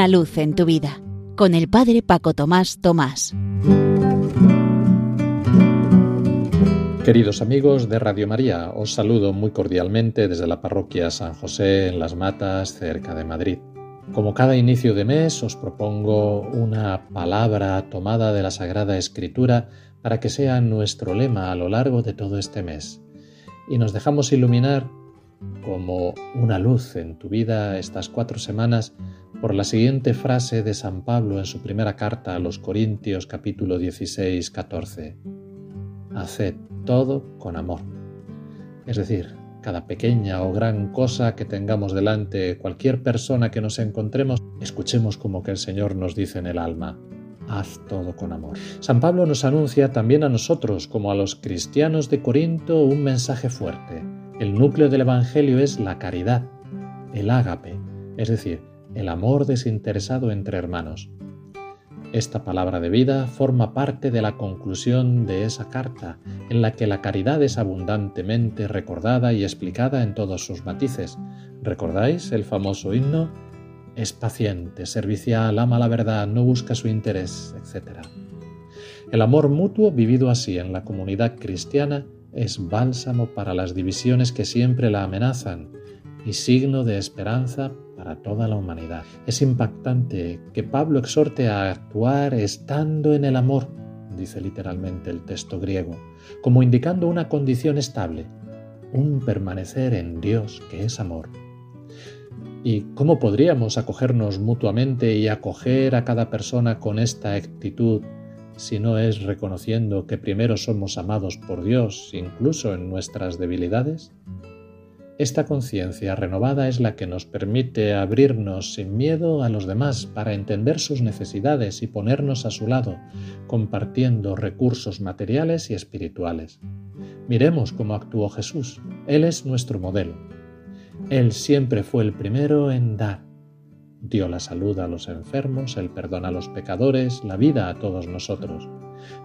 Una luz en tu vida con el Padre Paco Tomás Tomás. Queridos amigos de Radio María, os saludo muy cordialmente desde la parroquia San José en Las Matas, cerca de Madrid. Como cada inicio de mes os propongo una palabra tomada de la Sagrada Escritura para que sea nuestro lema a lo largo de todo este mes. Y nos dejamos iluminar como una luz en tu vida estas cuatro semanas por la siguiente frase de San Pablo en su primera carta a los Corintios capítulo 16, 14. Haced todo con amor. Es decir, cada pequeña o gran cosa que tengamos delante, cualquier persona que nos encontremos, escuchemos como que el Señor nos dice en el alma, haz todo con amor. San Pablo nos anuncia también a nosotros, como a los cristianos de Corinto, un mensaje fuerte el núcleo del Evangelio es la caridad, el ágape, es decir, el amor desinteresado entre hermanos. Esta palabra de vida forma parte de la conclusión de esa carta, en la que la caridad es abundantemente recordada y explicada en todos sus matices. ¿Recordáis el famoso himno? Es paciente, servicial, ama la verdad, no busca su interés, etc. El amor mutuo vivido así en la comunidad cristiana es bálsamo para las divisiones que siempre la amenazan y signo de esperanza para toda la humanidad. Es impactante que Pablo exhorte a actuar estando en el amor, dice literalmente el texto griego, como indicando una condición estable, un permanecer en Dios que es amor. ¿Y cómo podríamos acogernos mutuamente y acoger a cada persona con esta actitud si no es reconociendo que primero somos amados por Dios incluso en nuestras debilidades? Esta conciencia renovada es la que nos permite abrirnos sin miedo a los demás para entender sus necesidades y ponernos a su lado, compartiendo recursos materiales y espirituales. Miremos cómo actuó Jesús. Él es nuestro modelo. Él siempre fue el primero en dar Dio la salud a los enfermos, el perdón a los pecadores, la vida a todos nosotros.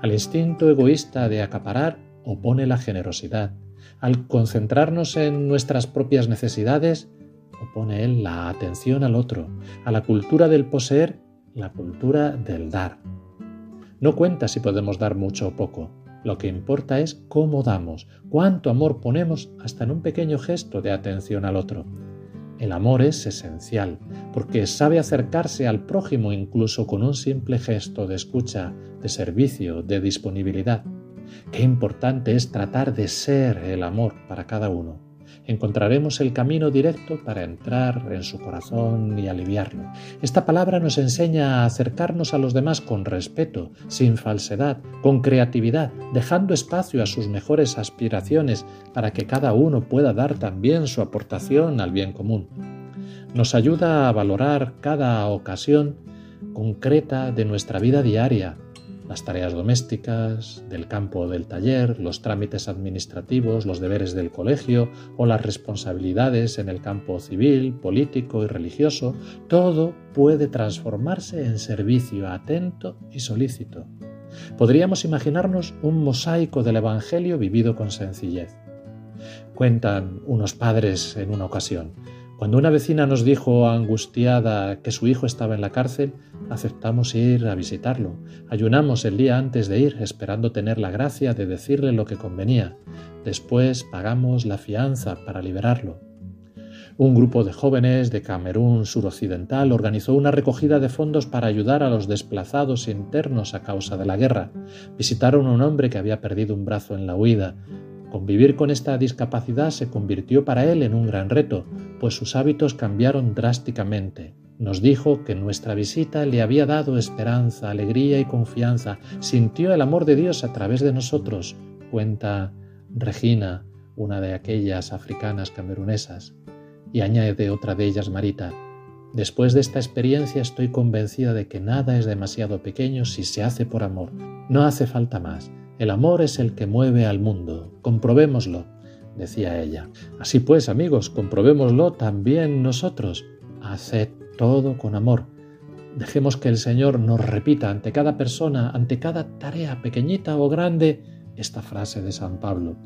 Al instinto egoísta de acaparar opone la generosidad. Al concentrarnos en nuestras propias necesidades, opone él la atención al otro. A la cultura del poseer, la cultura del dar. No cuenta si podemos dar mucho o poco. Lo que importa es cómo damos, cuánto amor ponemos hasta en un pequeño gesto de atención al otro. El amor es esencial, porque sabe acercarse al prójimo incluso con un simple gesto de escucha, de servicio, de disponibilidad. Qué importante es tratar de ser el amor para cada uno encontraremos el camino directo para entrar en su corazón y aliviarlo. Esta palabra nos enseña a acercarnos a los demás con respeto, sin falsedad, con creatividad, dejando espacio a sus mejores aspiraciones para que cada uno pueda dar también su aportación al bien común. Nos ayuda a valorar cada ocasión concreta de nuestra vida diaria, las tareas domésticas, del campo del taller, los trámites administrativos, los deberes del colegio o las responsabilidades en el campo civil, político y religioso, todo puede transformarse en servicio atento y solícito. Podríamos imaginarnos un mosaico del Evangelio vivido con sencillez. Cuentan unos padres en una ocasión, cuando una vecina nos dijo angustiada que su hijo estaba en la cárcel, aceptamos ir a visitarlo. Ayunamos el día antes de ir, esperando tener la gracia de decirle lo que convenía. Después pagamos la fianza para liberarlo. Un grupo de jóvenes de Camerún suroccidental organizó una recogida de fondos para ayudar a los desplazados internos a causa de la guerra. Visitaron a un hombre que había perdido un brazo en la huida. Convivir con esta discapacidad se convirtió para él en un gran reto, pues sus hábitos cambiaron drásticamente. Nos dijo que nuestra visita le había dado esperanza, alegría y confianza. Sintió el amor de Dios a través de nosotros, cuenta Regina, una de aquellas africanas camerunesas. Y añade otra de ellas, Marita. Después de esta experiencia estoy convencida de que nada es demasiado pequeño si se hace por amor. No hace falta más. El amor es el que mueve al mundo. Comprobémoslo, decía ella. Así pues, amigos, comprobémoslo también nosotros. Haced todo con amor. Dejemos que el Señor nos repita ante cada persona, ante cada tarea pequeñita o grande, esta frase de San Pablo.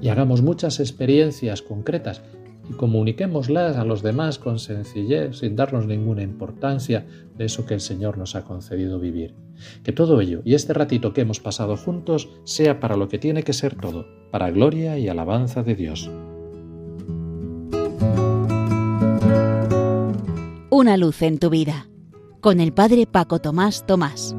Y hagamos muchas experiencias concretas y comuniquémoslas a los demás con sencillez, sin darnos ninguna importancia de eso que el Señor nos ha concedido vivir. Que todo ello y este ratito que hemos pasado juntos sea para lo que tiene que ser todo, para gloria y alabanza de Dios. Una luz en tu vida, con el Padre Paco Tomás Tomás.